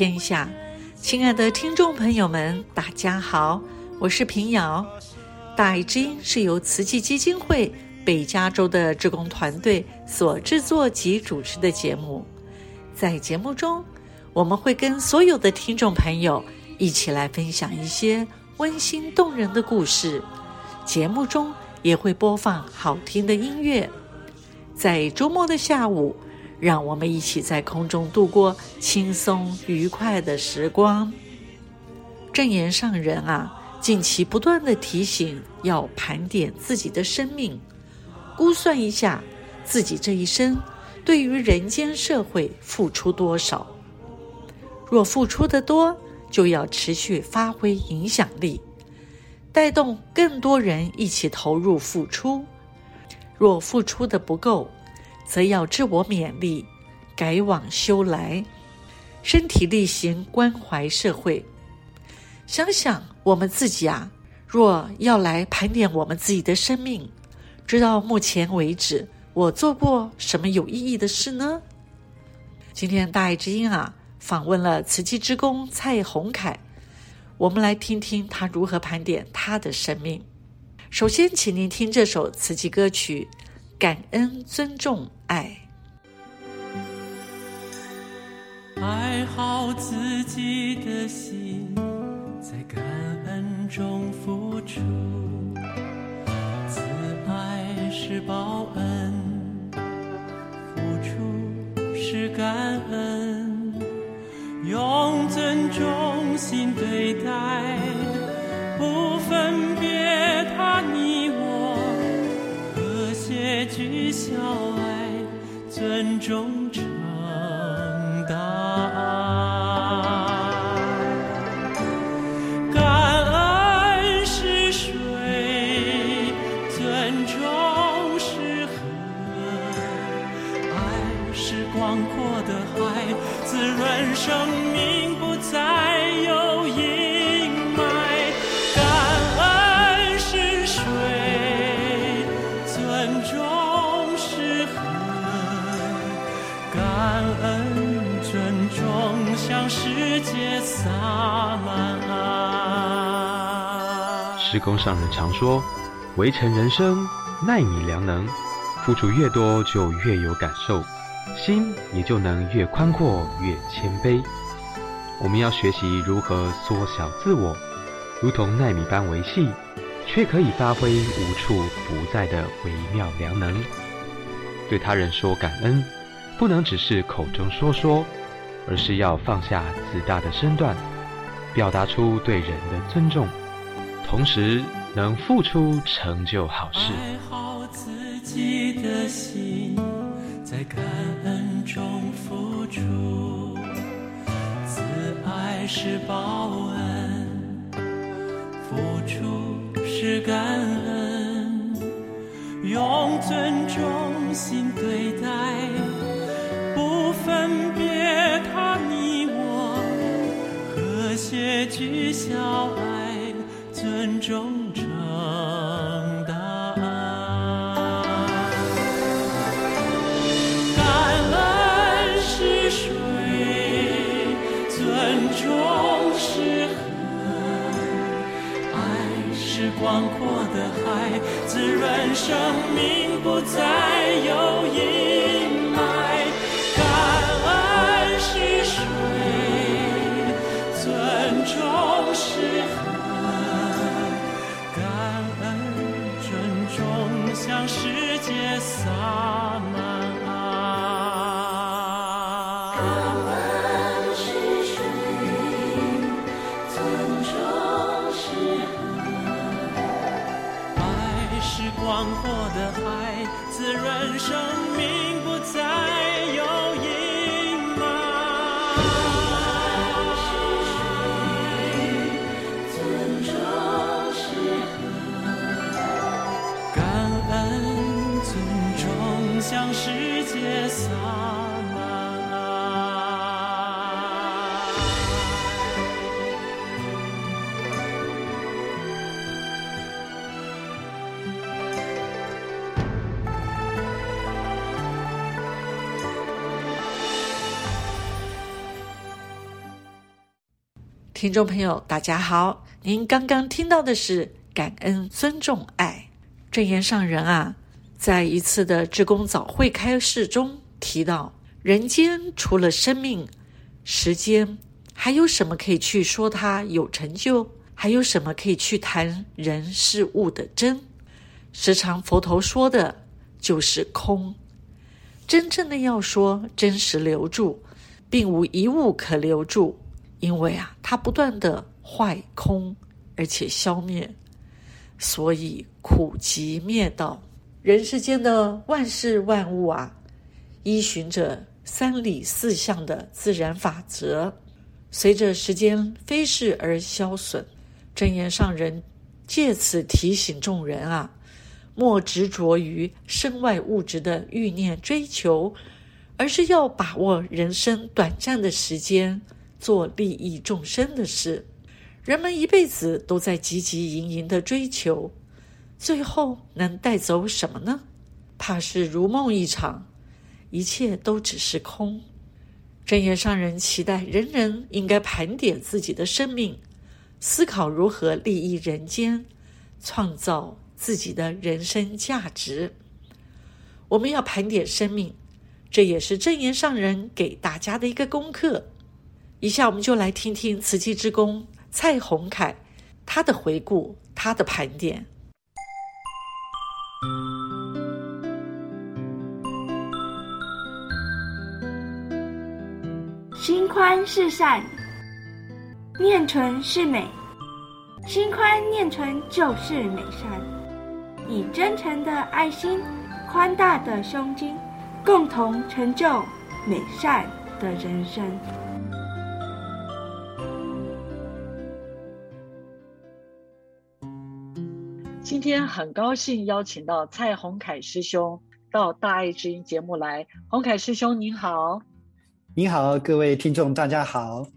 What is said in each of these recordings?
天下。亲爱的听众朋友们，大家好，我是平遥。大爱之音是由慈济基金会北加州的志工团队所制作及主持的节目。在节目中，我们会跟所有的听众朋友一起来分享一些温馨动人的故事。节目中也会播放好听的音乐。在周末的下午，让我们一起在空中度过轻松愉快的时光。正言上人啊，近期不断地提醒要盘点自己的生命，估算一下自己这一生对于人间社会付出多少。若付出的多，就要持续发挥影响力，带动更多人一起投入付出。若付出的不够，则要自我勉励，改往修来，身体力行关怀社会。想想我们自己啊，若要来盘点我们自己的生命，直到目前为止，我做过什么有意义的事呢？今天大爱之音啊，访问了慈济之工蔡宏凯，我们来听听他如何盘点他的生命。首先，请您听这首慈济歌曲。感恩、尊重、爱，爱好自己的心，在感恩中付出。慈爱是报恩，付出是感恩，用尊重心对待，不分别他你我。具孝爱，尊重成大爱。工上人常说：“围城人生，奈米良能，付出越多就越有感受，心也就能越宽阔越谦卑。”我们要学习如何缩小自我，如同奈米般维细，却可以发挥无处不在的微妙良能。对他人说感恩。不能只是口中说说，而是要放下自大的身段，表达出对人的尊重，同时能付出成就好事。爱好自己的心，在感恩中付出，慈爱是报恩，付出是感恩，用尊重心对待。不分别他你我，和谐具孝爱，尊重承担。感恩是水，尊重是河，爱是广阔的海，滋润生命，不再有阴听众朋友，大家好，您刚刚听到的是感恩、尊重、爱。证言上人啊，在一次的志工早会开示中提到，人间除了生命、时间，还有什么可以去说它有成就？还有什么可以去谈人事物的真？时常佛陀说的就是空。真正的要说真实留住，并无一物可留住，因为啊，它不断的坏空，而且消灭，所以苦集灭道。人世间的万事万物啊，依循着三理四象的自然法则，随着时间飞逝而消损。真言上人借此提醒众人啊。莫执着于身外物质的欲念追求，而是要把握人生短暂的时间，做利益众生的事。人们一辈子都在汲汲营营的追求，最后能带走什么呢？怕是如梦一场，一切都只是空。证严上人期待人人应该盘点自己的生命，思考如何利益人间，创造。自己的人生价值，我们要盘点生命，这也是证严上人给大家的一个功课。以下我们就来听听瓷器之工蔡宏凯他的回顾，他的盘点。心宽是善，念纯是美，心宽念纯就是美善。以真诚的爱心、宽大的胸襟，共同成就美善的人生。今天很高兴邀请到蔡宏凯师兄到大爱之音节目来。宏凯师兄您好，你好，各位听众大家好。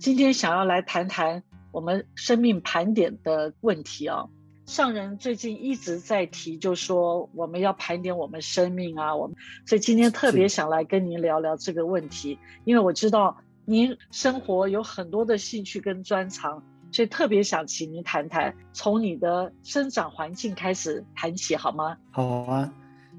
今天想要来谈谈我们生命盘点的问题哦。上人最近一直在提，就说我们要盘点我们生命啊，我们所以今天特别想来跟您聊聊这个问题，因为我知道您生活有很多的兴趣跟专长，所以特别想请您谈谈，从你的生长环境开始谈起好吗？好啊，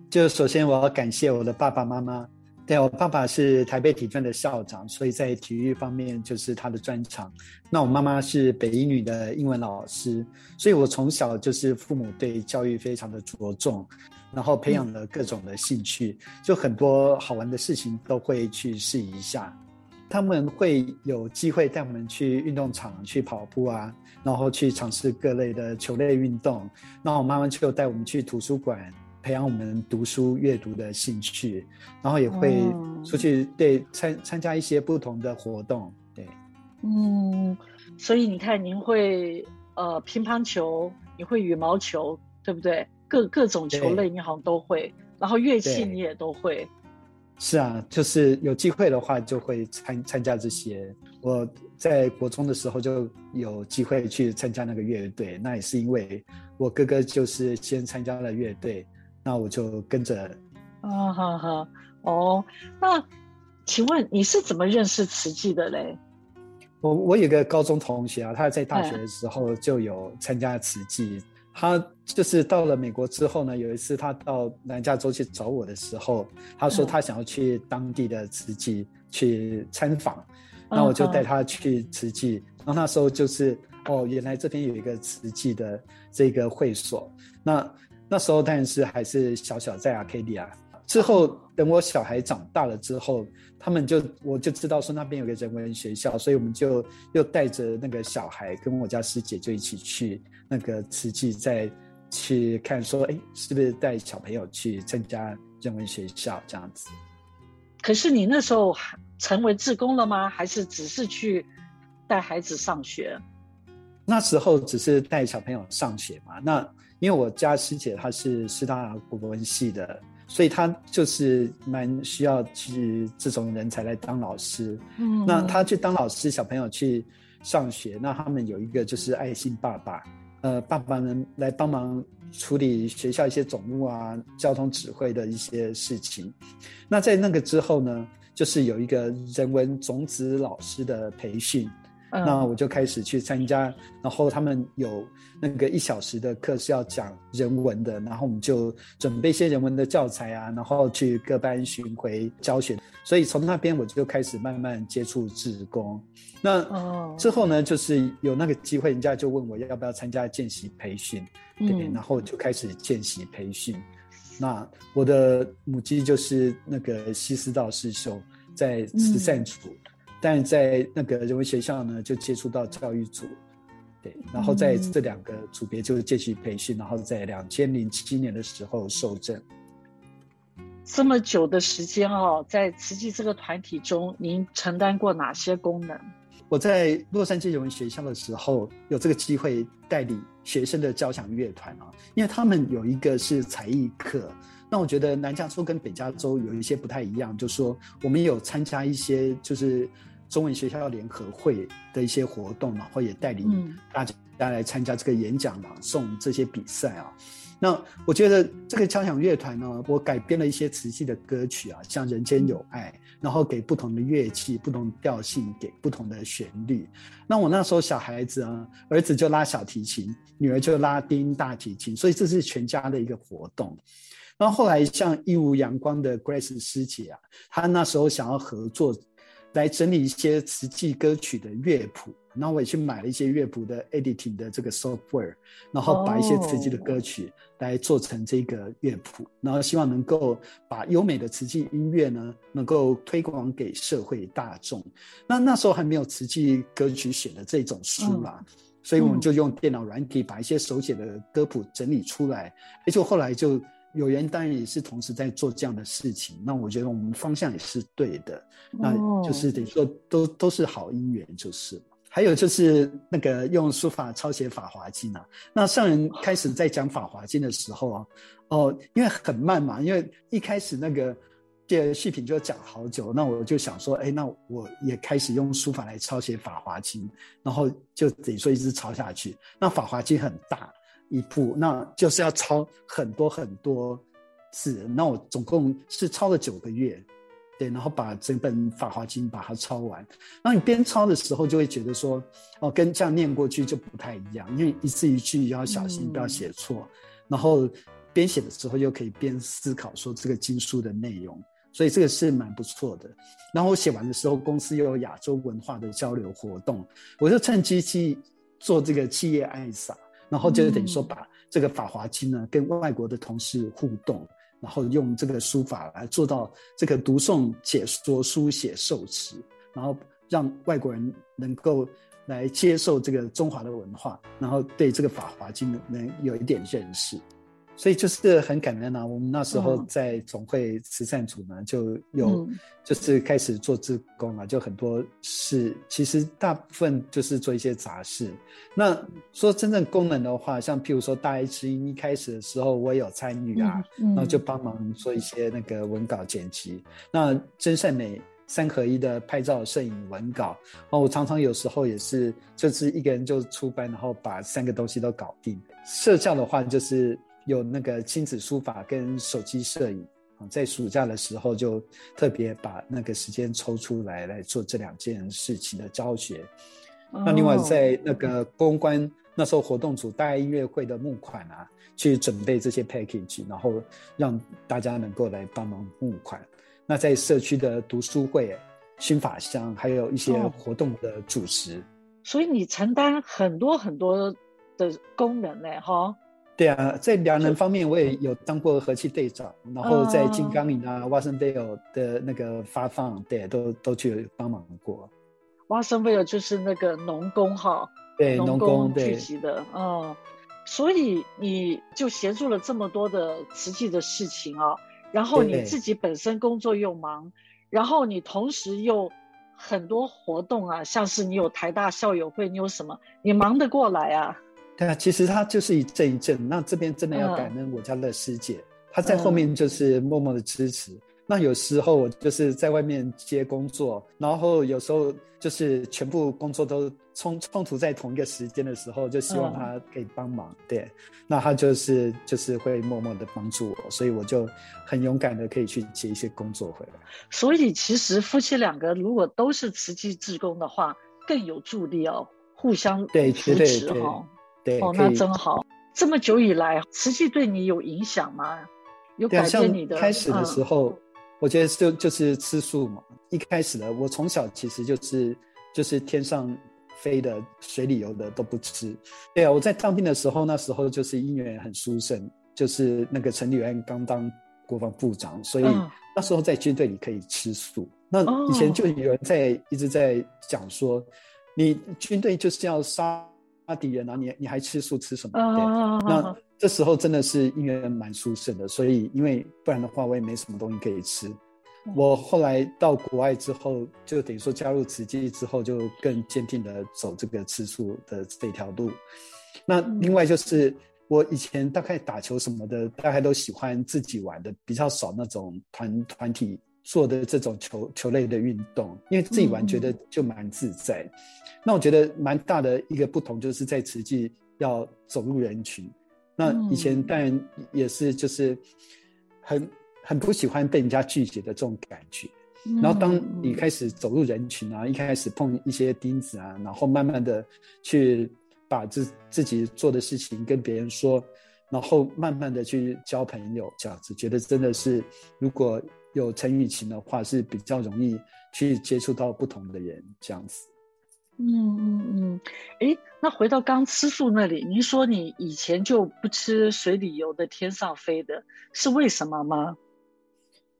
就首先我要感谢我的爸爸妈妈。对，我爸爸是台北体专的校长，所以在体育方面就是他的专长。那我妈妈是北英女的英文老师，所以我从小就是父母对教育非常的着重，然后培养了各种的兴趣，就很多好玩的事情都会去试一下。他们会有机会带我们去运动场去跑步啊，然后去尝试各类的球类运动。那我妈妈就带我们去图书馆。培养我们读书阅读的兴趣，然后也会出去对参参加一些不同的活动，对，嗯，所以你看，您会呃乒乓球，你会羽毛球，对不对？各各种球类你好像都会，然后乐器你也都会。是啊，就是有机会的话就会参参加这些。我在国中的时候就有机会去参加那个乐队，那也是因为我哥哥就是先参加了乐队。那我就跟着，啊哈哈，哦，那请问你是怎么认识慈济的嘞？我我有个高中同学啊，他在大学的时候就有参加慈济，他就是到了美国之后呢，有一次他到南加州去找我的时候，他说他想要去当地的慈济去参访，那我就带他去慈济，然后那时候就是哦，原来这边有一个慈济的这个会所，那。那时候当然是还是小小在阿卡迪亚。之后等我小孩长大了之后，他们就我就知道说那边有个人文学校，所以我们就又带着那个小孩跟我家师姐就一起去那个慈济，再去看说，哎，是不是带小朋友去参加人文学校这样子？可是你那时候成为志工了吗？还是只是去带孩子上学？那时候只是带小朋友上学嘛。那因为我家师姐她是师大国文系的，所以她就是蛮需要去这种人才来当老师。嗯，那她去当老师，小朋友去上学，那他们有一个就是爱心爸爸，呃，爸爸们来帮忙处理学校一些总务啊、交通指挥的一些事情。那在那个之后呢，就是有一个人文种子老师的培训。嗯、那我就开始去参加，然后他们有那个一小时的课是要讲人文的，然后我们就准备一些人文的教材啊，然后去各班巡回教学。所以从那边我就开始慢慢接触志工。那之后呢，就是有那个机会，人家就问我要不要参加见习培训，对，嗯、然后就开始见习培训。那我的母鸡就是那个西斯道士秀，在慈善组。嗯但在那个人文学校呢，就接触到教育组，对，然后在这两个组别就是继续培训，然后在两千零七年的时候受证。这么久的时间哦，在慈济这个团体中，您承担过哪些功能？我在洛杉矶人文学校的时候，有这个机会带领学生的交响乐团啊，因为他们有一个是才艺课。那我觉得南加州跟北加州有一些不太一样，就是说我们有参加一些就是中文学校联合会的一些活动，然后也带领大家来参加这个演讲、朗诵这些比赛啊。那我觉得这个交响乐团呢，我改编了一些瓷器的歌曲啊，像《人间有爱》，然后给不同的乐器、不同调性，给不同的旋律。那我那时候小孩子啊，儿子就拉小提琴，女儿就拉低音大提琴，所以这是全家的一个活动。然后后来，像一无阳光的 Grace 师姐啊，她那时候想要合作，来整理一些慈济歌曲的乐谱。然后我也去买了一些乐谱的 editing 的这个 software，然后把一些慈济的歌曲来做成这个乐谱，然后希望能够把优美的慈济音乐呢，能够推广给社会大众。那那时候还没有慈济歌曲写的这种书啦，所以我们就用电脑软体把一些手写的歌谱整理出来，而且后来就。有缘当然也是同时在做这样的事情，那我觉得我们方向也是对的，那就是等于说都都是好姻缘，就是。还有就是那个用书法抄写《法华经》啊，那上人开始在讲《法华经》的时候啊，哦，因为很慢嘛，因为一开始那个这续品就讲好久，那我就想说，哎，那我也开始用书法来抄写《法华经》，然后就等于说一直抄下去。那《法华经》很大。一部，那就是要抄很多很多字。那我总共是抄了九个月，对，然后把整本《法华经》把它抄完。那你边抄的时候，就会觉得说，哦，跟这样念过去就不太一样，因为一字一句要小心，不要写错。嗯、然后边写的时候又可以边思考说这个经书的内容，所以这个是蛮不错的。然后我写完的时候，公司又有亚洲文化的交流活动，我就趁机去做这个企业爱撒。然后就是等于说，把这个《法华经》呢跟外国的同事互动，然后用这个书法来做到这个读诵、解说、书写、受持，然后让外国人能够来接受这个中华的文化，然后对这个《法华经》能有一点认识。所以就是很感恩啊！我们那时候在总会慈善组呢，就有就是开始做志工啊，就很多事，其实大部分就是做一些杂事。那说真正功能的话，像譬如说大爱知音一开始的时候，我也有参与啊，然后就帮忙做一些那个文稿剪辑。那真善美三合一的拍照、摄影、文稿，哦，我常常有时候也是就是一个人就出班，然后把三个东西都搞定。社教的话就是。有那个亲子书法跟手机摄影啊，在暑假的时候就特别把那个时间抽出来来做这两件事情的教学。Oh. 那另外在那个公关那时候活动组大爱音乐会的募款啊，去准备这些 package，然后让大家能够来帮忙募款。那在社区的读书会、新法香，还有一些活动的主持。Oh. 所以你承担很多很多的功能嘞，哈。对啊，在两人方面，我也有当过和气队长，然后在金刚岭啊、瓦森贝尔的那个发放，对，都都去帮忙过。瓦森贝尔就是那个农工哈，对，农工聚集的，嗯，所以你就协助了这么多的实际的事情啊，然后你自己本身工作又忙，然后你同时又很多活动啊，像是你有台大校友会，你有什么，你忙得过来啊？对啊，其实他就是一阵一阵。那这边真的要感恩我家乐师姐，她、嗯、在后面就是默默的支持。嗯、那有时候我就是在外面接工作，然后有时候就是全部工作都冲冲突在同一个时间的时候，就希望他可以帮忙。嗯、对，那他就是就是会默默的帮助我，所以我就很勇敢的可以去接一些工作回来。所以其实夫妻两个如果都是慈济志工的话，更有助力哦，互相对扶持哈。对，哦，那真好。这么久以来，慈济对你有影响吗？有改变你的？开始的时候，嗯、我觉得就就是吃素嘛。一开始的我从小其实就是就是天上飞的、水里游的都不吃。对啊，我在当兵的时候，那时候就是因缘很殊胜，就是那个陈立安刚当国防部长，所以那时候在军队里可以吃素。嗯、那以前就有人在一直在讲说，你军队就是要杀。杀敌人啊，你你还吃素吃什么？对，oh, 那这时候真的是因为蛮舒适的，所以因为不然的话我也没什么东西可以吃。Oh. 我后来到国外之后，就等于说加入慈济之后，就更坚定的走这个吃素的这条路。那另外就是我以前大概打球什么的，大概都喜欢自己玩的，比较少那种团团体。做的这种球球类的运动，因为自己玩觉得就蛮自在。嗯、那我觉得蛮大的一个不同，就是在慈济要走入人群。那以前当然也是就是很很不喜欢被人家拒绝的这种感觉。嗯、然后当你开始走入人群啊，一开始碰一些钉子啊，然后慢慢的去把自自己做的事情跟别人说，然后慢慢的去交朋友，这样子觉得真的是如果。有陈雨晴的话是比较容易去接触到不同的人，这样子。嗯嗯嗯，哎，那回到刚吃素那里，您说你以前就不吃水里游的、天上飞的，是为什么吗？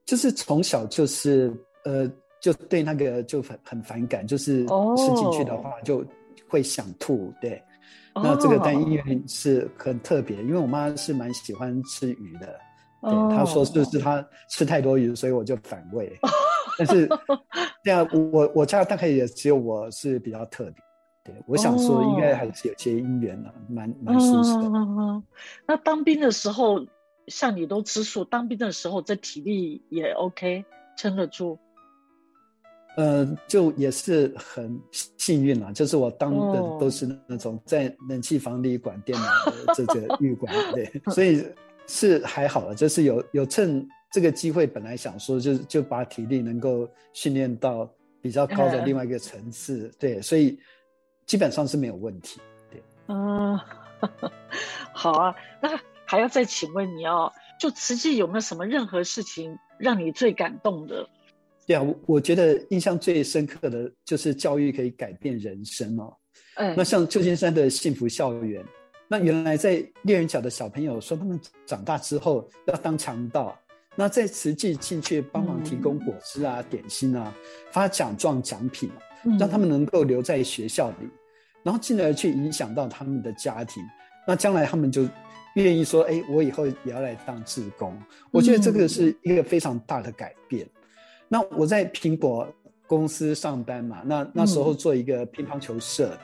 就是从小就是呃，就对那个就很很反感，就是吃进去的话就会想吐。对，哦、那这个但因为是很特别，因为我妈是蛮喜欢吃鱼的。对，他说就是他吃太多鱼，所以我就反胃。但是这样，我我家大概也只有我是比较特别。对，我想说应该还是有些因缘的，蛮蛮舒适的。嗯嗯嗯。那当兵的时候，像你都吃素，当兵的时候这体力也 OK，撑得住。呃，就也是很幸运啦，就是我当的都是那种在冷气房里管电脑的这个 狱管，对，所以。是还好了，就是有有趁这个机会，本来想说就就把体力能够训练到比较高的另外一个层次，嗯、对，所以基本上是没有问题，对。嗯，好啊，那还要再请问你哦，就实际有没有什么任何事情让你最感动的？对啊，我我觉得印象最深刻的就是教育可以改变人生哦。嗯，那像旧金山的幸福校园。那原来在猎人角的小朋友说，他们长大之后要当强盗，那在慈济进去帮忙提供果汁啊、嗯、点心啊、发奖状奖品，让他们能够留在学校里，嗯、然后进而去影响到他们的家庭。那将来他们就愿意说：“哎，我以后也要来当志工。”我觉得这个是一个非常大的改变。嗯、那我在苹果公司上班嘛，那那时候做一个乒乓球社。嗯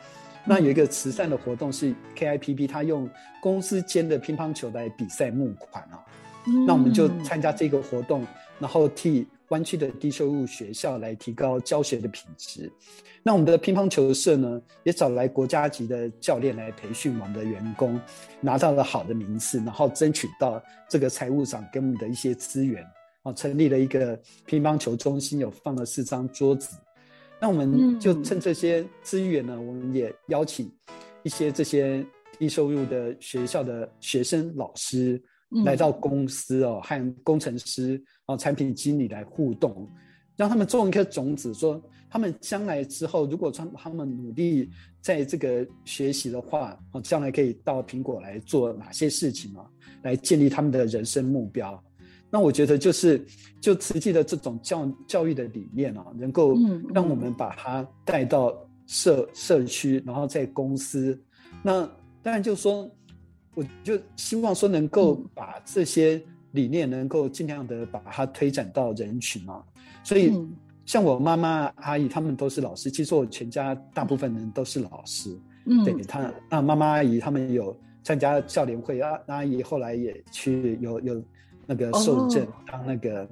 那有一个慈善的活动是 KIPP，他用公司间的乒乓球来比赛募款啊。嗯、那我们就参加这个活动，然后替湾区的低收入学校来提高教学的品质。那我们的乒乓球社呢，也找来国家级的教练来培训我们的员工，拿到了好的名次，然后争取到这个财务长给我们的一些资源啊，成立了一个乒乓球中心，有放了四张桌子。那我们就趁这些资源呢，嗯、我们也邀请一些这些低收入的学校的学生老师来到公司哦，嗯、和工程师啊、产品经理来互动，让他们种一颗种子，说他们将来之后，如果他他们努力在这个学习的话，哦，将来可以到苹果来做哪些事情啊，来建立他们的人生目标。那我觉得就是，就慈济的这种教教育的理念啊，能够让我们把它带到社社区，然后在公司。那当然就是说，我就希望说能够把这些理念能够尽量的把它推展到人群啊。所以，像我妈妈阿姨他们都是老师，其实我全家大部分人都是老师。嗯，对他，那妈妈阿姨他们有参加教联会啊，阿姨后来也去有有。那个受证当那个，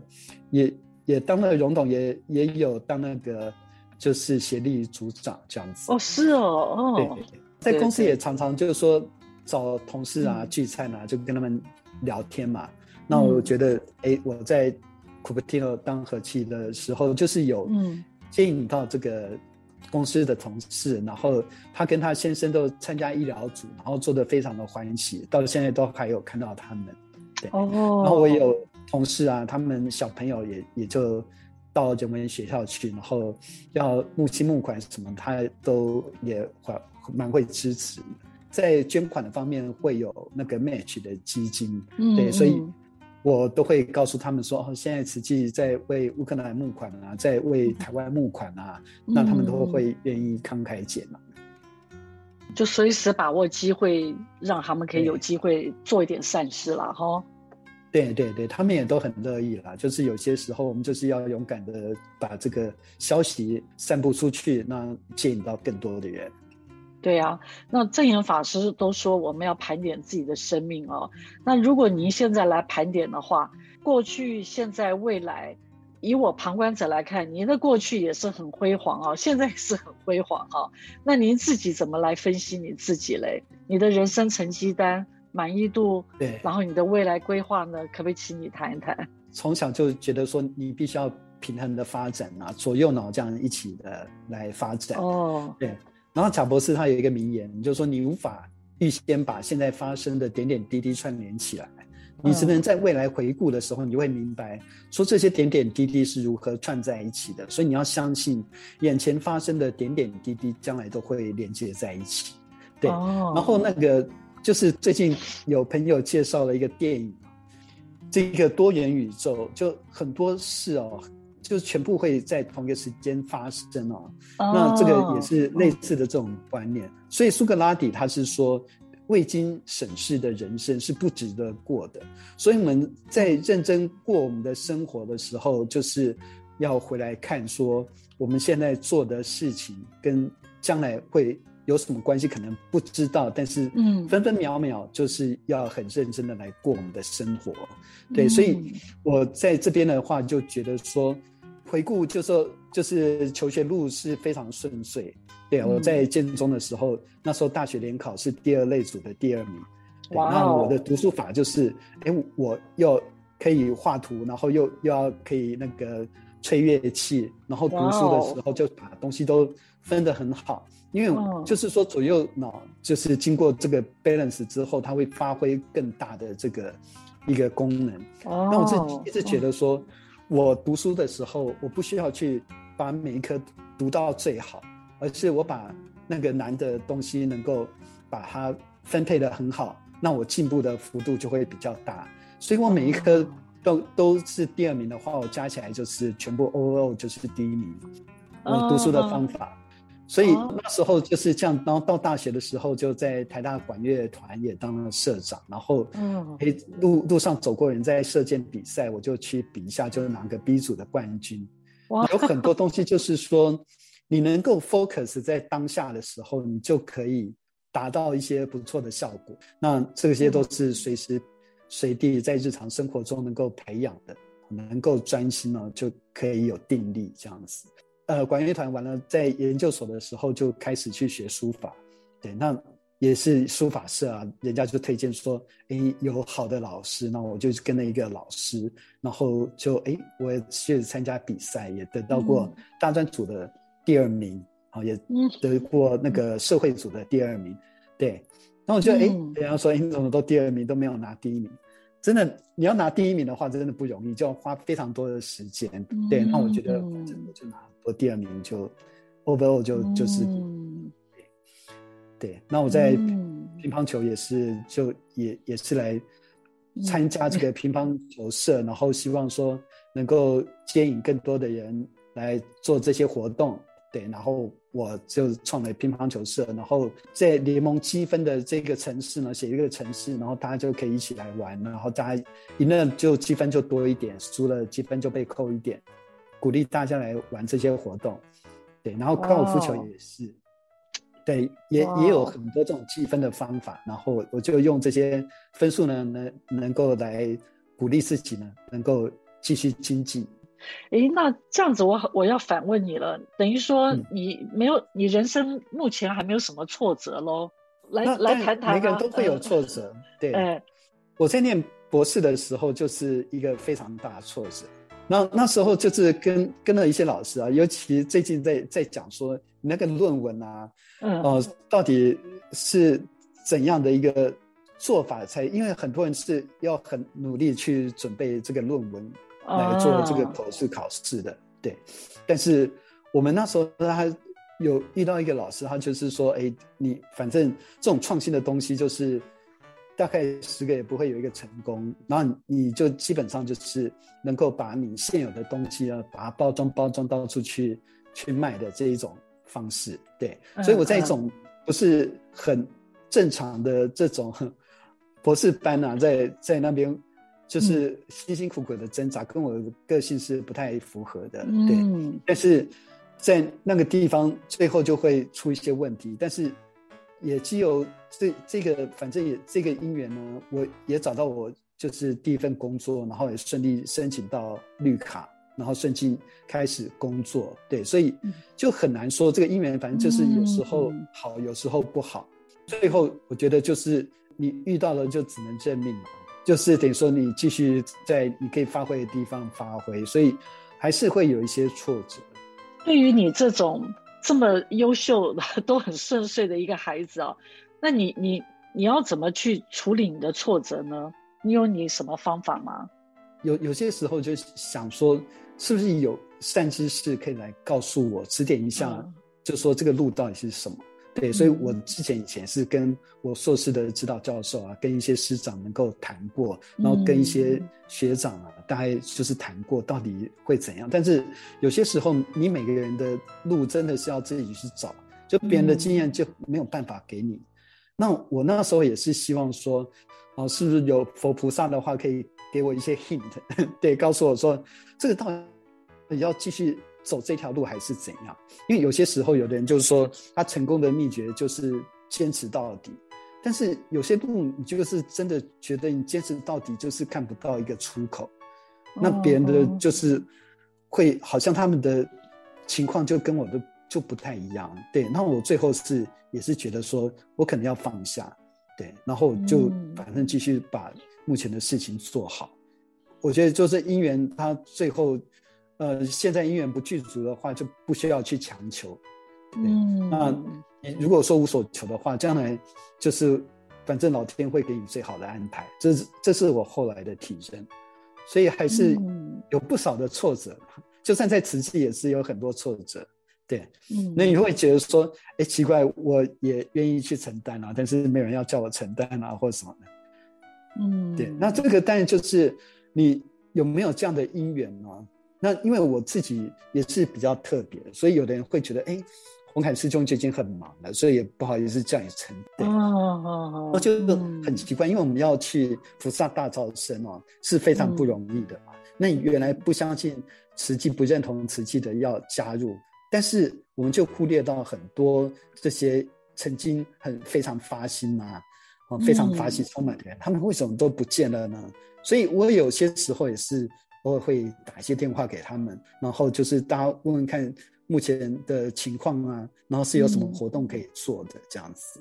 也也当了荣董，也也有当那个就是协力组长这样子。哦，是哦，哦，对，在公司也常常就是说找同事啊聚餐啊，就跟他们聊天嘛。那我觉得，哎，我在 Cupertino 当和气的时候，就是有嗯。接引到这个公司的同事，然后他跟他先生都参加医疗组，然后做的非常的欢喜，到现在都还有看到他们。对，哦，然后我也有同事啊，他们小朋友也也就到人文学校去，然后要募金募款什么，他都也会蛮会支持。在捐款的方面会有那个 match 的基金，嗯，对，所以。我都会告诉他们说，哦，现在慈济在为乌克兰募款啊，在为台湾募款啊，嗯、那他们都会愿意慷慨解囊，就随时把握机会，让他们可以有机会做一点善事了哈。对对对，他们也都很乐意啦。就是有些时候，我们就是要勇敢的把这个消息散布出去，那吸引到更多的人。对呀、啊，那证严法师都说我们要盘点自己的生命哦。那如果您现在来盘点的话，过去、现在、未来，以我旁观者来看，您的过去也是很辉煌哦，现在也是很辉煌哦。那您自己怎么来分析你自己嘞？你的人生成绩单满意度，对，然后你的未来规划呢？可不可以请你谈一谈？从小就觉得说你必须要平衡的发展啊，左右脑这样一起的来发展哦，对。然后贾博士他有一个名言，就是说你无法预先把现在发生的点点滴滴串联起来，你只能在未来回顾的时候，你就会明白说这些点点滴滴是如何串在一起的。所以你要相信，眼前发生的点点滴滴将来都会连接在一起。对，然后那个就是最近有朋友介绍了一个电影，这个多元宇宙就很多事哦。就是全部会在同一个时间发生哦，那这个也是类似的这种观念。所以苏格拉底他是说，未经审视的人生是不值得过的。所以我们在认真过我们的生活的时候，就是要回来看说，我们现在做的事情跟将来会有什么关系，可能不知道，但是嗯，分分秒秒就是要很认真的来过我们的生活。对，所以我在这边的话就觉得说。回顾就是说，就是求学路是非常顺遂。对，我在建中的时候，嗯、那时候大学联考是第二类组的第二名。哇！那我的读书法就是，哎，我又可以画图，然后又又要可以那个吹乐器，然后读书的时候就把东西都分得很好。因为就是说左右脑就是经过这个 balance 之后，它会发挥更大的这个一个功能。哦。那我自己一直觉得说。我读书的时候，我不需要去把每一科读到最好，而是我把那个难的东西能够把它分配的很好，那我进步的幅度就会比较大。所以我每一科都都是第二名的话，我加起来就是全部 overall 就是第一名。我读书的方法。所以那时候就是这样，然后到大学的时候就在台大管乐团也当了社长，然后嗯，路路上走过人在射箭比赛，我就去比一下，就拿个 B 组的冠军。哇，有很多 东西就是说，你能够 focus 在当下的时候，你就可以达到一些不错的效果。那这些都是随时随地在日常生活中能够培养的，能够专心呢，就可以有定力这样子。呃，管乐团完了，在研究所的时候就开始去学书法，对，那也是书法社啊，人家就推荐说，诶，有好的老师，那我就跟了一个老师，然后就诶，我也去参加比赛，也得到过大专组的第二名，啊、嗯，也得过那个社会组的第二名，对，那我就诶，人家说，诶，你怎么都第二名都没有拿第一名？真的，你要拿第一名的话，真的不容易，就要花非常多的时间，对，那我觉得反正我就拿。我第二名就，overall 就就是，嗯、对，那我在乒乓球也是，就也也是来参加这个乒乓球社，嗯、然后希望说能够接引更多的人来做这些活动，对，然后我就创了乒乓球社，然后在联盟积分的这个城市呢，写一个城市，然后大家就可以一起来玩，然后大家赢了就积分就多一点，输了积分就被扣一点。鼓励大家来玩这些活动，对，然后高尔夫球也是，对，也也有很多这种积分的方法，然后我就用这些分数呢，能能够来鼓励自己呢，能够继续精进。诶，那这样子我我要反问你了，等于说你没有，嗯、你人生目前还没有什么挫折喽？来来谈谈，每个人都会有挫折，呃、对。嗯、我在念博士的时候就是一个非常大的挫折。那那时候就是跟跟了一些老师啊，尤其最近在在讲说那个论文啊，嗯，哦、呃，到底是怎样的一个做法才？因为很多人是要很努力去准备这个论文来做这个口试考试的，哦、对。但是我们那时候他有遇到一个老师，他就是说，哎，你反正这种创新的东西就是。大概十个也不会有一个成功，然后你就基本上就是能够把你现有的东西啊，把它包装包装到处去去卖的这一种方式，对，所以我在一种不是很正常的这种 博士班啊，在在那边就是辛辛苦苦的挣扎，跟我的个性是不太符合的，对，但是在那个地方最后就会出一些问题，但是。也只有这这个，反正也这个因缘呢，我也找到我就是第一份工作，然后也顺利申请到绿卡，然后顺利开始工作。对，所以就很难说这个因缘，反正就是有时候好，有时候不好。最后我觉得就是你遇到了就只能认命了，就是等于说你继续在你可以发挥的地方发挥，所以还是会有一些挫折。对于你这种。这么优秀的 都很顺遂的一个孩子啊，那你你你要怎么去处理你的挫折呢？你有你什么方法吗？有有些时候就想说，是不是有善知识可以来告诉我指点一下，嗯、就说这个路到底是什么？对，所以我之前以前是跟我硕士的指导教授啊，跟一些师长能够谈过，然后跟一些学长啊，大概就是谈过到底会怎样。但是有些时候，你每个人的路真的是要自己去找，就别人的经验就没有办法给你。那我那时候也是希望说，哦，是不是有佛菩萨的话可以给我一些 hint，对，告诉我说这个到底要继续。走这条路还是怎样？因为有些时候，有的人就是说他成功的秘诀就是坚持到底，但是有些路你就是真的觉得你坚持到底就是看不到一个出口，那别人的就是会好像他们的情况就跟我的就不太一样，对。那我最后是也是觉得说我可能要放下，对，然后就反正继续把目前的事情做好。我觉得就是因缘，他最后。呃，现在因缘不具足的话，就不需要去强求。嗯，那你如果说无所求的话，将来就是反正老天会给你最好的安排。这是这是我后来的体认，所以还是有不少的挫折。嗯、就算在慈济也是有很多挫折。对，嗯，那你会觉得说，哎，奇怪，我也愿意去承担啊，但是没有人要叫我承担啊，或者什么的。嗯，对，那这个当然就是你有没有这样的因缘呢？那因为我自己也是比较特别，所以有的人会觉得，哎，红海师兄最近很忙了，所以也不好意思叫你承担。哦哦哦，我觉得很奇怪，因为我们要去菩萨大招生哦，是非常不容易的嘛。嗯、那你原来不相信慈济、不认同慈济的要加入，但是我们就忽略到很多这些曾经很非常发心啊，啊，非常发心充满的人，嗯、他们为什么都不见了呢？所以我有些时候也是。我会打一些电话给他们，然后就是大家问问看目前的情况啊，然后是有什么活动可以做的这样子。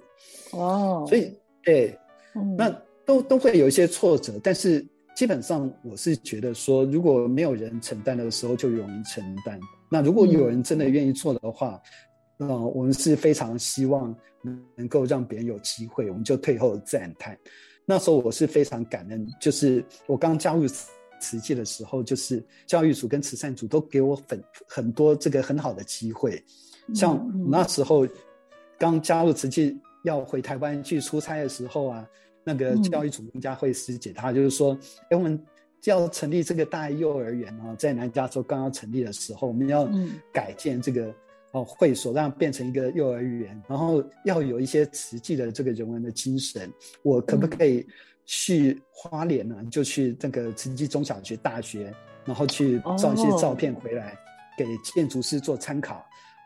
哦，所以对，嗯、那都都会有一些挫折，但是基本上我是觉得说，如果没有人承担的时候，就容易承担。那如果有人真的愿意做的话，那、嗯呃、我们是非常希望能够让别人有机会，我们就退后赞叹。那时候我是非常感恩，就是我刚加入。慈济的时候，就是教育组跟慈善组都给我很很多这个很好的机会。像那时候刚加入慈济要回台湾去出差的时候啊，那个教育组孟佳慧师姐她就是说：“哎，我们要成立这个大幼儿园啊，在南加州刚刚成立的时候，我们要改建这个哦会所，让变成一个幼儿园，然后要有一些慈济的这个人文的精神，我可不可以？”去花莲呢，就去那个慈济中小学、大学，然后去照一些照片回来，给建筑师做参考。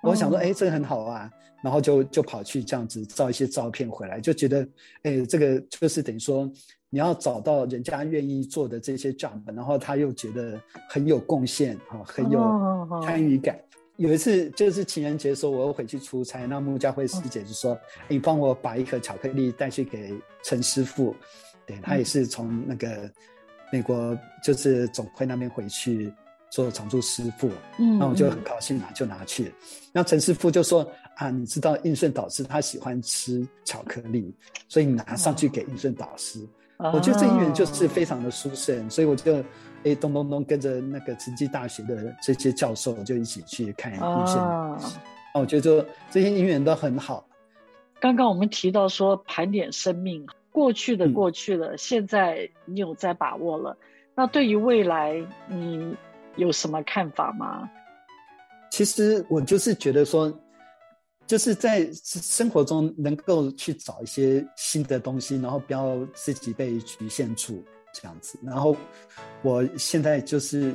Oh. 我想说，哎，这个很好啊，然后就就跑去这样子照一些照片回来，就觉得，哎，这个就是等于说，你要找到人家愿意做的这些 job，然后他又觉得很有贡献啊，很有参与感。Oh. 有一次就是情人节的时候，我又回去出差，那穆家慧师姐就说：“ oh. 你帮我把一盒巧克力带去给陈师傅。”对，他也是从那个美国就是总会那边回去，做常驻师傅，嗯，那我就很高兴拿就拿去。那陈师傅就说啊，你知道应顺导师他喜欢吃巧克力，所以你拿上去给应顺导师。哦、我觉得这因缘就是非常的殊胜，所以我就哎咚咚咚跟着那个慈济大学的这些教授就一起去看应顺导师。哦、我觉得就这些姻缘都很好。刚刚我们提到说盘点生命，过去的过去了，嗯、现在你有在把握了。那对于未来，你有什么看法吗？其实我就是觉得说，就是在生活中能够去找一些新的东西，然后不要自己被局限住这样子。然后我现在就是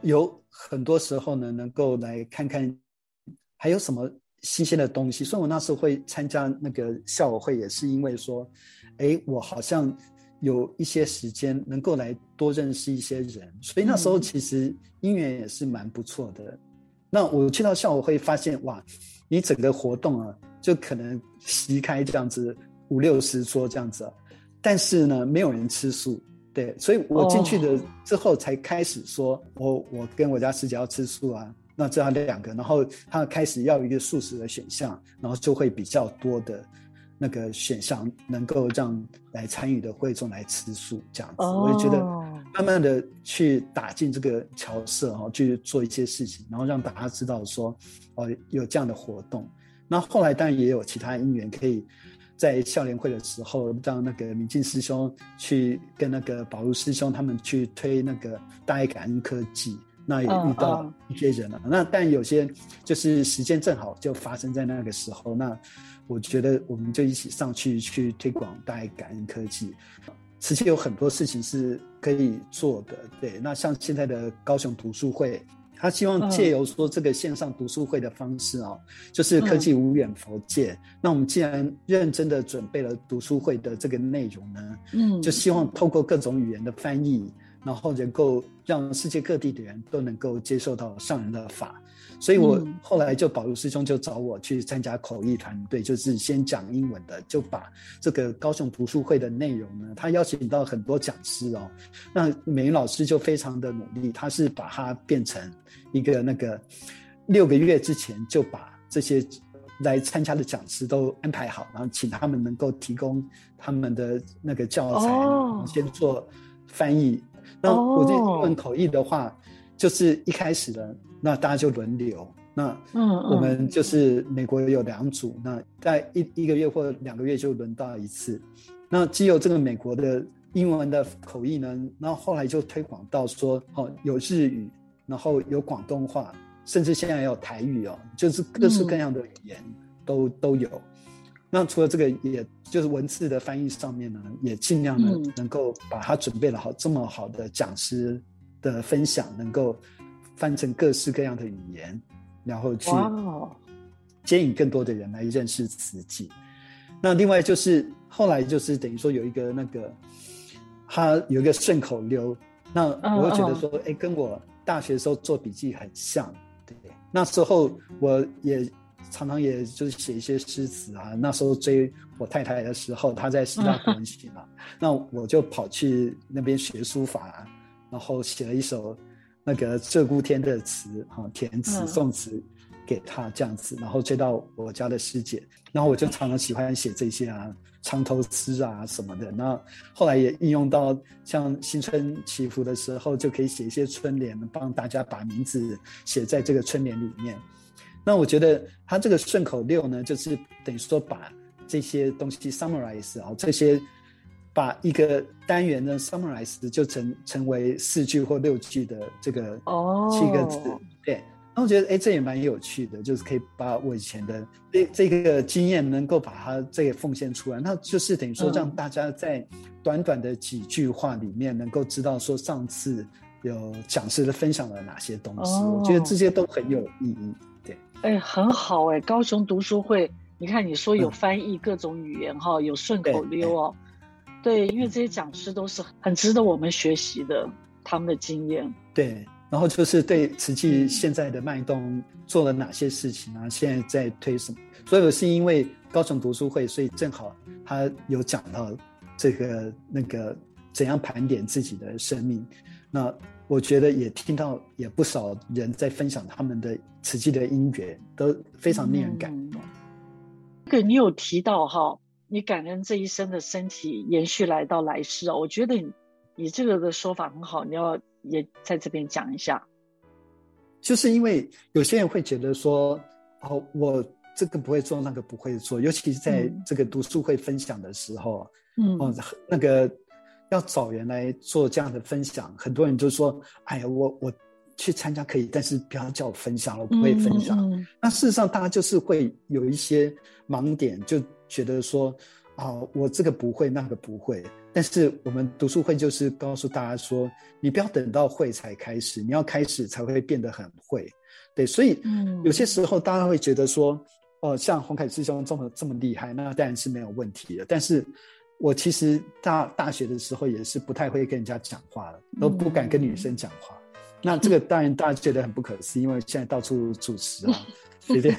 有很多时候呢，能够来看看还有什么新鲜的东西。所以我那时候会参加那个校友会，也是因为说，哎，我好像。有一些时间能够来多认识一些人，所以那时候其实姻缘也是蛮不错的。嗯、那我去到校我会发现，哇，你整个活动啊，就可能席开这样子五六十桌这样子，但是呢，没有人吃素，对，所以我进去的之后才开始说，我我跟我家师姐要吃素啊，那这样两个，然后他开始要一个素食的选项，然后就会比较多的。那个选项能够让来参与的会众来吃素，这样子，oh. 我也觉得慢慢的去打进这个桥社哈，去做一些事情，然后让大家知道说，哦，有这样的活动。那后来当然也有其他因缘，可以在校联会的时候，让那个明镜师兄去跟那个宝如师兄他们去推那个大爱感恩科技，那也遇到一些人了。Oh. Oh. 那但有些就是时间正好就发生在那个时候，那。我觉得我们就一起上去去推广大爱感恩科技，实际有很多事情是可以做的。对，那像现在的高雄读书会，他希望借由说这个线上读书会的方式啊、哦，就是科技无远佛界。嗯、那我们既然认真的准备了读书会的这个内容呢，嗯，就希望透过各种语言的翻译，然后能够让世界各地的人都能够接受到上人的法。所以，我后来就宝如师兄就找我去参加口译团队，就是先讲英文的，就把这个高雄读书会的内容呢，他邀请到很多讲师哦。那美云老师就非常的努力，他是把它变成一个那个六个月之前就把这些来参加的讲师都安排好，然后请他们能够提供他们的那个教材，哦、先做翻译。那我这英文口译的话，就是一开始的。那大家就轮流，那嗯，我们就是美国有两组，那在一一个月或两个月就轮到一次。那既有这个美国的英文的口译呢，那后后来就推广到说，哦，有日语，然后有广东话，甚至现在也有台语哦，就是各式各样的语言都、嗯、都有。那除了这个，也就是文字的翻译上面呢，也尽量的能够把它准备了好这么好的讲师的分享能够。翻成各式各样的语言，然后去接引更多的人来认识慈济。那另外就是后来就是等于说有一个那个，他有一个顺口溜，那我会觉得说，哎、欸，跟我大学时候做笔记很像。对，那时候我也常常也就是写一些诗词啊。那时候追我太太的时候，她在师大国文系嘛，那我就跑去那边学书法，然后写了一首。那个鹧鸪天的词哈，填词宋词给她这样子，然后追到我家的师姐，然后我就常常喜欢写这些啊，长头诗啊什么的。那后来也应用到像新春祈福的时候，就可以写一些春联，帮大家把名字写在这个春联里面。那我觉得他这个顺口溜呢，就是等于说把这些东西 summarize 啊，这些。把一个单元呢 summarize 就成成为四句或六句的这个七个字，oh. 对。然后我觉得哎，这也蛮有趣的，就是可以把我以前的这这个经验能够把它这个奉献出来，那就是等于说让大家在短短的几句话里面能够知道说上次有讲师的分享了哪些东西。Oh. 我觉得这些都很有意义。对，哎，很好哎，高雄读书会，你看你说有翻译各种语言哈，嗯、有顺口溜哦。对，因为这些讲师都是很值得我们学习的，他们的经验。对，然后就是对慈济现在的脉动做了哪些事情啊？现在在推什么？所以我是因为高雄读书会，所以正好他有讲到这个那个怎样盘点自己的生命。那我觉得也听到也不少人在分享他们的慈济的因缘，都非常令人感动。这个你有提到哈，你感恩这一生的身体延续来到来世啊，我觉得你你这个的说法很好，你要也在这边讲一下。就是因为有些人会觉得说，哦，我这个不会做，那个不会做，尤其是在这个读书会分享的时候，嗯，哦，那个要找人来做这样的分享，很多人就说，哎呀，我我去参加可以，但是不要叫我分享了，我不会分享。嗯嗯，那事实上，大家就是会有一些盲点，就觉得说，啊，哦，我这个不会，那个不会。但是我们读书会就是告诉大家说，你不要等到会才开始，你要开始才会变得很会。对，所以有些时候大家会觉得说，哦、呃，像洪凯师兄这么这么厉害，那当然是没有问题的。但是我其实大大学的时候也是不太会跟人家讲话的，都不敢跟女生讲话。那这个当然大家觉得很不可思议，因为现在到处主持啊，随便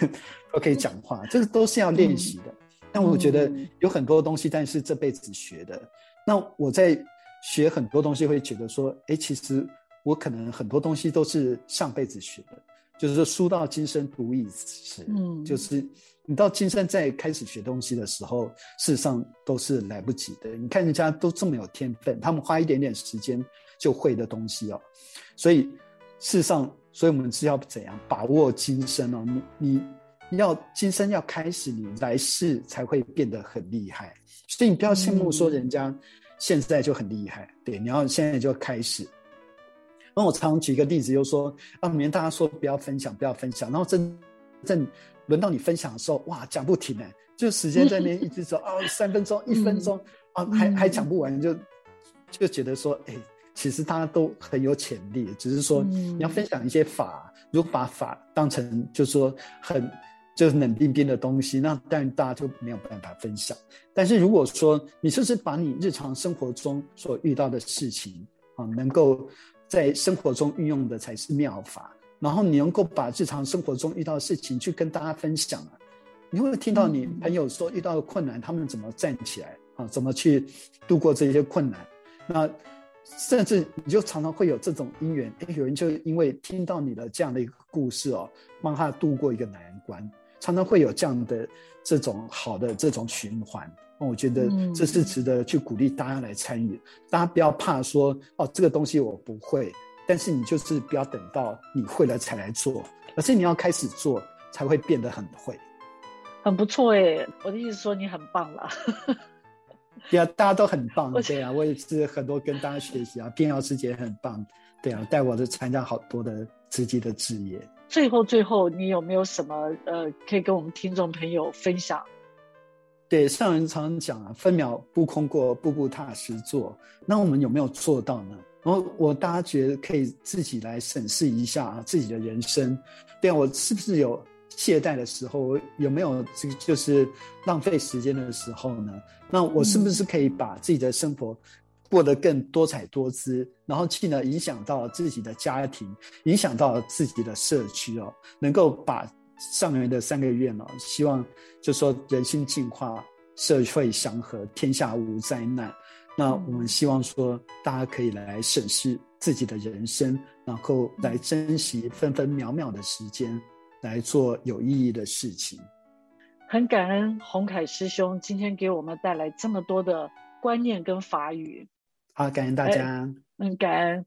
都可以讲话，这个都是要练习的。但我觉得有很多东西，但是这辈子学的。那我在学很多东西，会觉得说，哎，其实我可能很多东西都是上辈子学的，就是说书到今生读已迟。嗯，就是你到今生再开始学东西的时候，事实上都是来不及的。你看人家都这么有天分，他们花一点点时间就会的东西哦，所以事实上，所以我们是要怎样把握今生哦？你你要今生要开始，你来世才会变得很厉害。所以你不要羡慕说人家现在就很厉害，嗯、对，你要现在就开始。那我常举一个例子，就是说啊，明天大家说不要分享，不要分享，然后真正轮到你分享的时候，哇，讲不停哎，就时间在那边一直走啊、哦，三分钟、一分钟、嗯、啊，还还讲不完，就就觉得说，哎，其实大家都很有潜力，只是说你要分享一些法，如果把法当成就是说很。就是冷冰冰的东西，那当然大家就没有办法分享。但是如果说你就是把你日常生活中所遇到的事情啊，能够在生活中运用的才是妙法。然后你能够把日常生活中遇到的事情去跟大家分享啊，你会听到你朋友说遇到的困难，他们怎么站起来啊，怎么去度过这些困难。那甚至你就常常会有这种因缘，诶，有人就因为听到你的这样的一个故事哦，帮他度过一个难关。常常会有这样的这种好的这种循环，我觉得这是值得去鼓励大家来参与。大家不要怕说哦，这个东西我不会，但是你就是不要等到你会了才来做，而是你要开始做才会变得很会。很不错哎，我的意思说你很棒了。对啊，大家都很棒。对啊，我也是很多跟大家学习啊，平遥师姐很棒。对啊，带我的参加好多的自己的职业。最后，最后，你有没有什么呃，可以跟我们听众朋友分享？对，上人常常讲啊，分秒不空过，步步踏实做。那我们有没有做到呢？然后我大家觉得可以自己来审视一下啊，自己的人生。对啊，我是不是有懈怠的时候？有没有这个就是浪费时间的时候呢？那我是不是可以把自己的生活，过得更多彩多姿，然后进而影响到自己的家庭，影响到自己的社区哦，能够把上元的三个愿哦，希望就说人心净化，社会祥和，天下无灾难。那我们希望说，大家可以来审视自己的人生，然后来珍惜分分秒秒的时间，来做有意义的事情。很感恩洪凯师兄今天给我们带来这么多的观念跟法语。好，感恩大家。嗯、哎，感恩。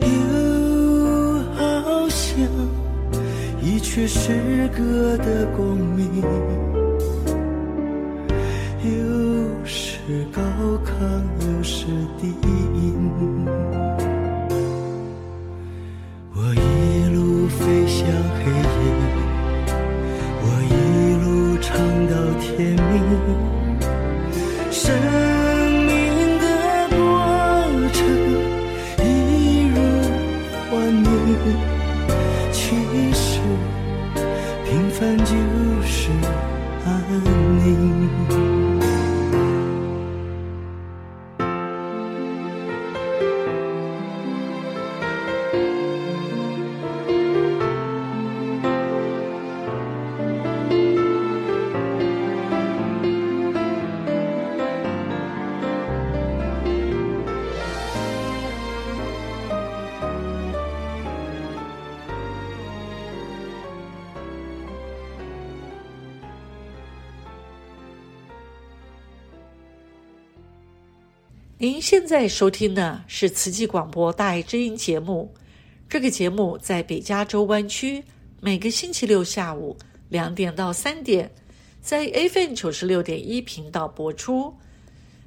又好像一曲诗歌的共鸣又是高亢又是低吟我一路飞向黑夜我一路唱到天明。现在收听的是慈济广播大爱之音节目。这个节目在北加州湾区每个星期六下午两点到三点，在 FM 九十六点一频道播出，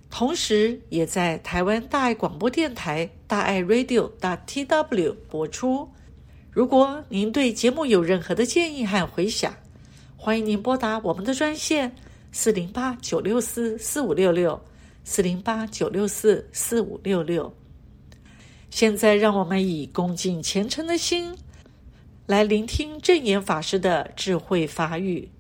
同时也在台湾大爱广播电台大爱 Radio .tw 播出。如果您对节目有任何的建议和回响，欢迎您拨打我们的专线四零八九六四四五六六。四零八九六四四五六六。现在，让我们以恭敬虔诚的心，来聆听正言法师的智慧法语。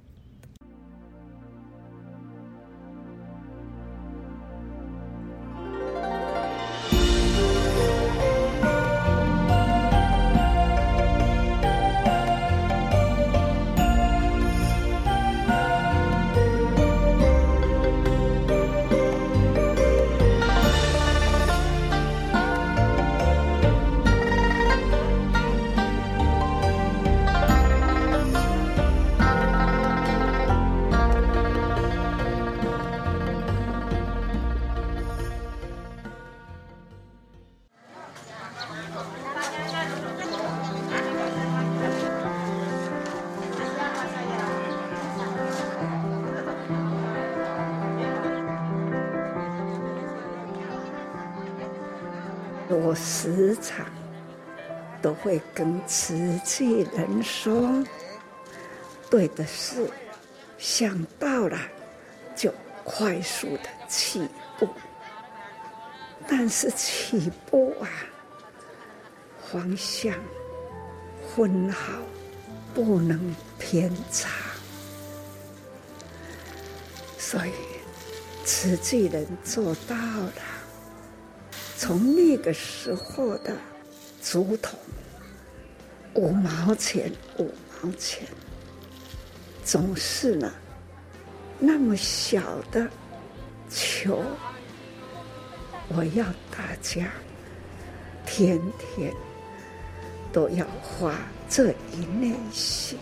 跟瓷器人说：对的事想到了就快速的起步，但是起步啊，方向分好，不能偏差。所以瓷器人做到了。从那个时候的竹筒，五毛钱，五毛钱，总是呢，那么小的球，我要大家天天都要花这一念心，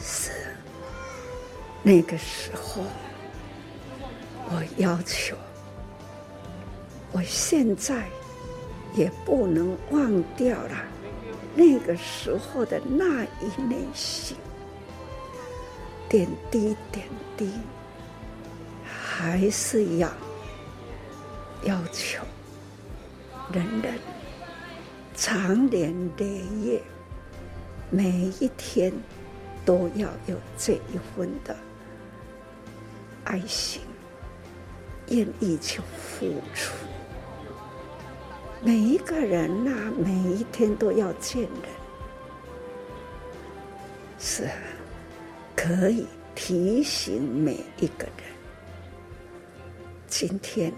是那个时候，我要求。我现在也不能忘掉了那个时候的那一念心，点滴点滴，还是要要求人人长年累月，每一天都要有这一份的爱心，愿意去付出。每一个人呐、每一天都要见人，是可以提醒每一个人。今天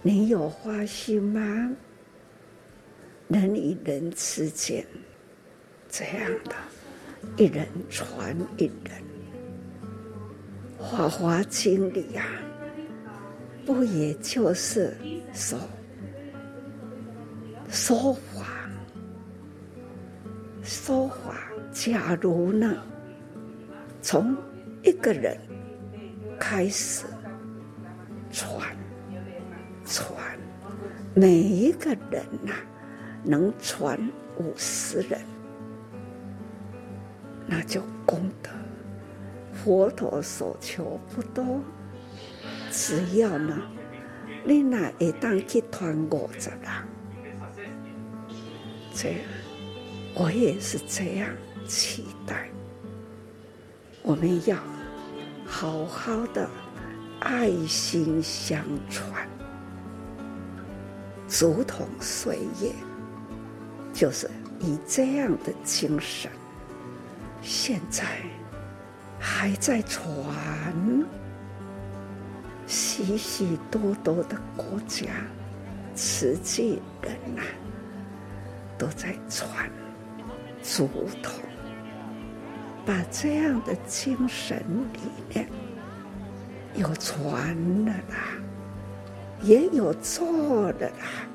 你有花心吗？人与人之间这样的，一人传一人，《法华经》里啊，不也就是说？说法说法，假如呢，从一个人开始传传，每一个人呐、能传五十人，那就功德。佛陀所求不多，只要呢，你那一当去传五十人。这样，我也是这样期待。我们要好好的爱心相传，竹筒岁月，就是以这样的精神，现在还在传，许许多多的国家，慈济人呐、啊。都在传竹筒，把这样的精神理念有传了啦，也有做了啦，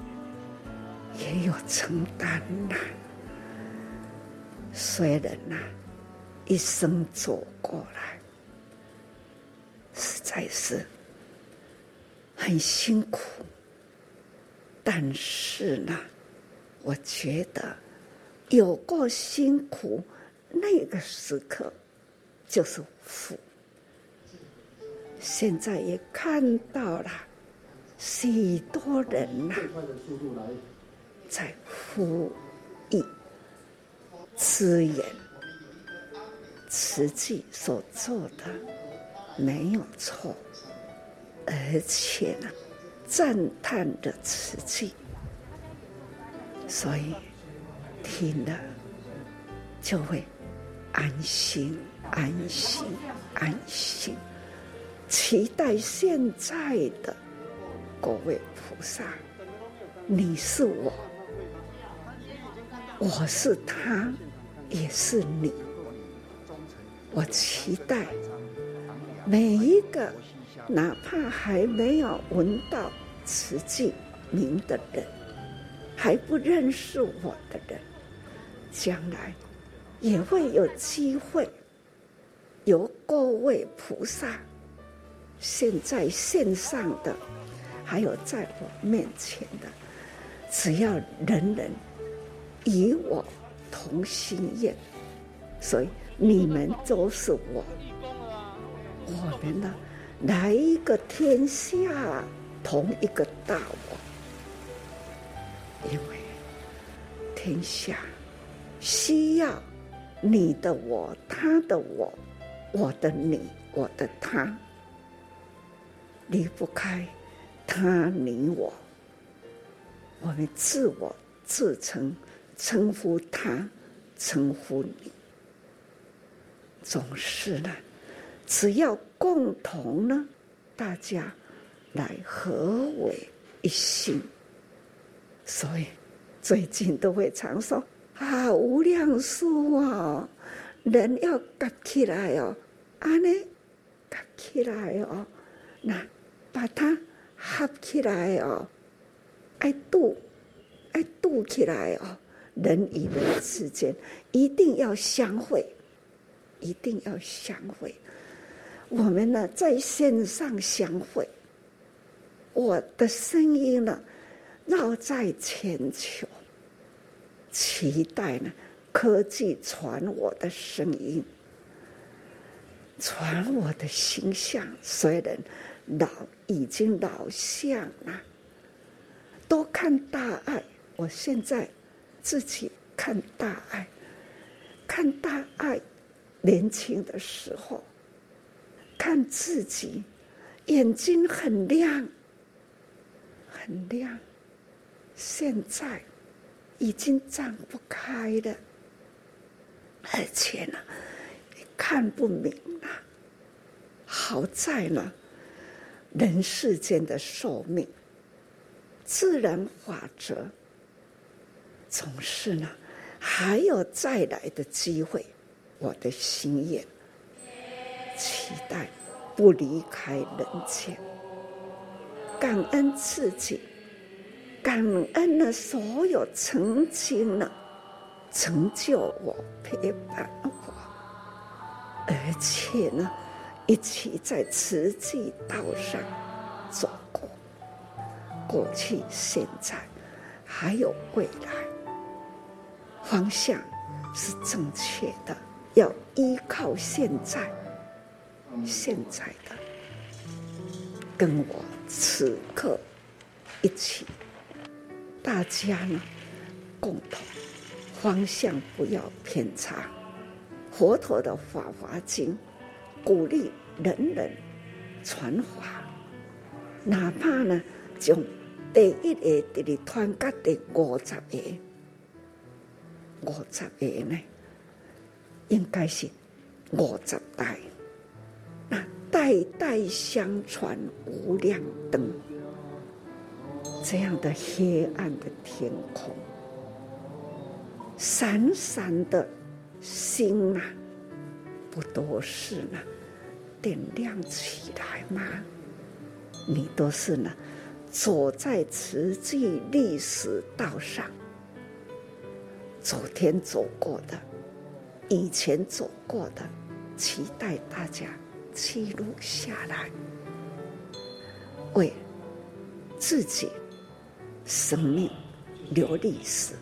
也有承担啦。虽然呐，一生走过来，实在是很辛苦，但是呢。我觉得有过辛苦，那个时刻就是福。现在也看到了许多人呐、在呼吁支援，慈济所做的没有错，而且呢，赞叹的慈济。所以听了就会安心、安心、安心。期待现在的各位菩萨，你是我，我是他，也是你。我期待每一个，哪怕还没有闻到慈济名的人。还不认识我的人，将来也会有机会由各位菩萨，现在线上的，还有在我面前的，只要人人与我同心愿，所以你们都是我，我们呢，来一个天下，同一个大我。因为天下需要你的我，他的我，我的你，我的他，离不开他你我。我们自我自称称呼他，称呼你，总是呢，只要共同呢，大家来合为一心。所以最近都会常说啊，无量数哦，人要夹起来哦，安呢夹起来哦，那把它合起来哦，爱度爱度起来哦，人与人之间一定要相会，一定要相会。我们呢在线上相会，我的声音呢。绕在全球，期待呢？科技传我的声音，传我的形象。虽然老已经老相了，多看大爱。我现在自己看大爱，看大爱。年轻的时候，看自己眼睛很亮，很亮。现在已经张不开了，而且呢，看不明了。好在呢，人世间的寿命，自然法则，总是呢，还有再来的机会。我的心愿，期待不离开人间，感恩自己。感恩了所有曾经呢成就我，陪伴我，而且呢，一起在慈济道上走过，过去、现在，还有未来，方向是正确的，要依靠现在，现在的，跟我此刻一起，大家呢，共同。方向不要偏差。佛陀的《法华经》鼓励人人传法，哪怕呢，从第一个直直传到第五十个，五十个呢，应该是五十代，那代代相传无量灯，这样的黑暗的天空。闪闪的星啊，不都是呢？点亮起来吗？你都是呢，走在慈济历史道上，昨天走过的，以前走过的，期待大家记录下来，为自己生命留历史。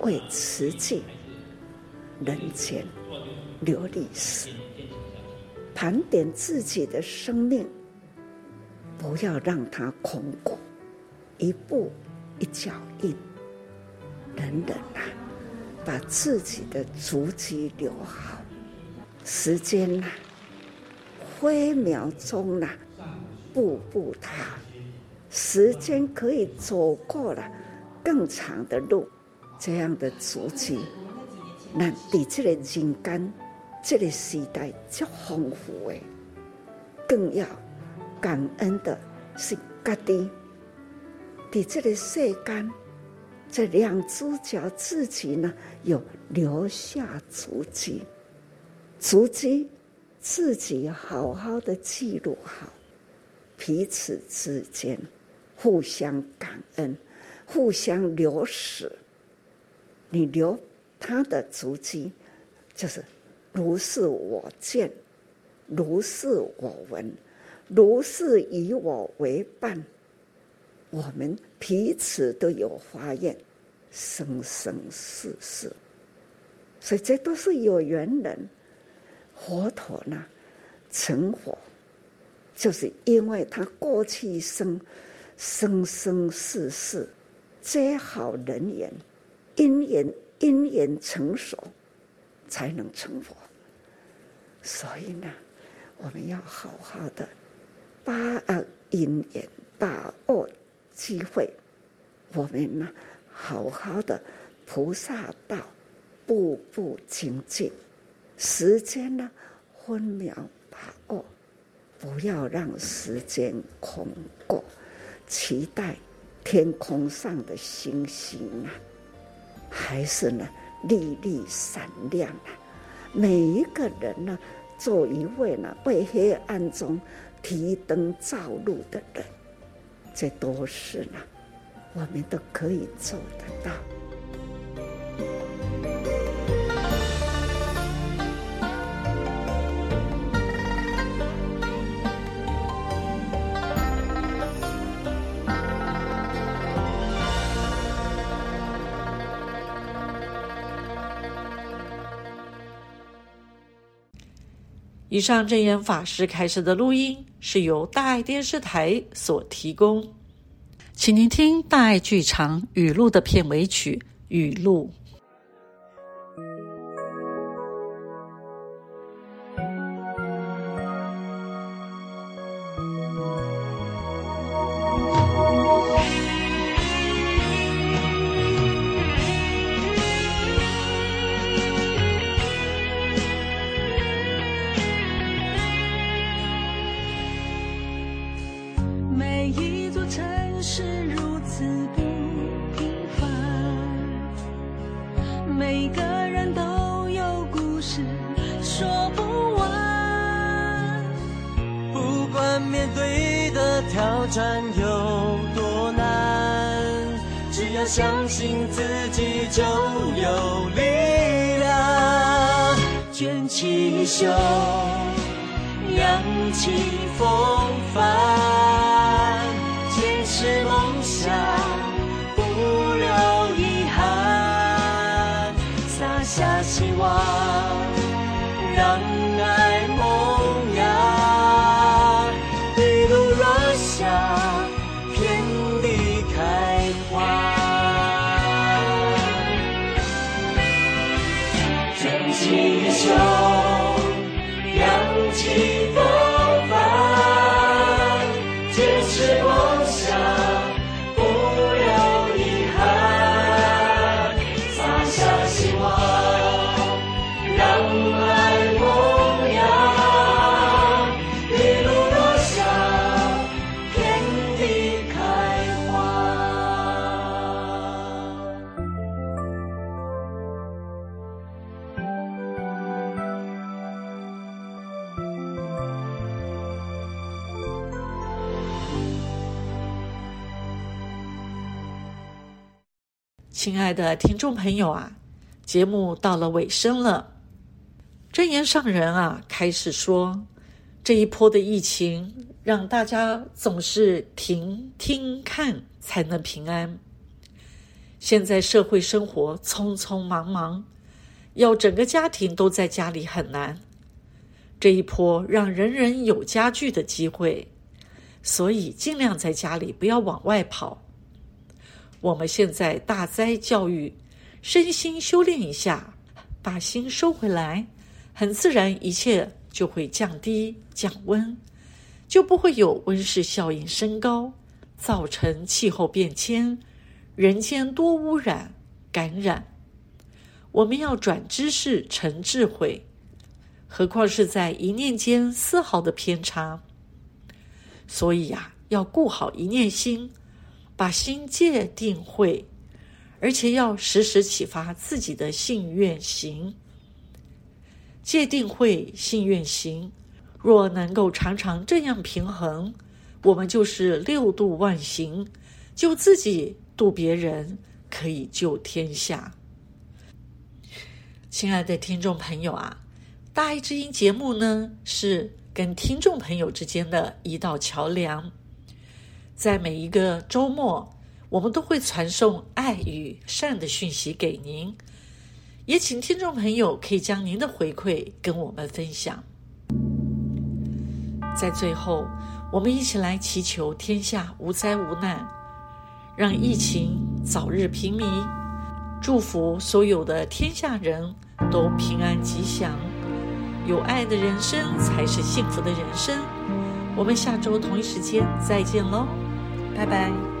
为慈济人间留历史，盘点自己的生命，不要让它空过，一步一脚印。等等啊，把自己的足迹留好。时间呐，分秒钟呐，步步踏。时间可以走过了更长的路。这样的足迹，那比这个人间，这个时代较丰富诶，更要感恩的是家己，比这个世间，这两只脚自己呢，有留下足迹，足迹自己好好的记录好，彼此之间互相感恩，互相留史。你留他的足迹，就是如是我见，如是我闻，如是以我为伴。我们彼此都有发愿，生生世世，所以这都是有缘人。佛陀呢，成佛，就是因为他过去生，生生世世结好人缘。因缘因缘成熟，才能成佛。所以呢，我们要好好的把握因缘，把握机会。我们呢，好好的菩萨道，步步精进。时间呢，分秒把握，不要让时间空过。期待天空上的星星啊！还是呢，粒粒闪亮啊！每一个人呢，做一位呢，为黑暗中提灯照路的人，这都是呢，我们都可以做得到。以上正言法师开设的录音是由大爱电视台所提供，请您听大爱剧场语录的片尾曲语录。的听众朋友啊，节目到了尾声了。真言上人啊，开始说，这一波的疫情让大家总是停、听、看才能平安。现在社会生活匆匆忙忙，要整个家庭都在家里很难。这一波让人人有家聚的机会，所以尽量在家里，不要往外跑。我们现在大灾教育，身心修炼一下，把心收回来，很自然，一切就会降低降温，就不会有温室效应升高，造成气候变迁，人间多污染感染。我们要转知识成智慧，何况是在一念间丝毫的偏差。所以呀、啊，要顾好一念心。把心戒定慧，而且要时时启发自己的信愿行。戒定慧信愿行，若能够常常这样平衡，我们就是六度万行，救自己度别人，可以救天下。亲爱的听众朋友啊，大爱之音节目呢，是跟听众朋友之间的一道桥梁。在每一个周末，我们都会传送爱与善的讯息给您，也请听众朋友可以将您的回馈跟我们分享。在最后，我们一起来祈求天下无灾无难，让疫情早日平弭，祝福所有的天下人都平安吉祥，有爱的人生才是幸福的人生。我们下周同一时间再见喽。拜拜。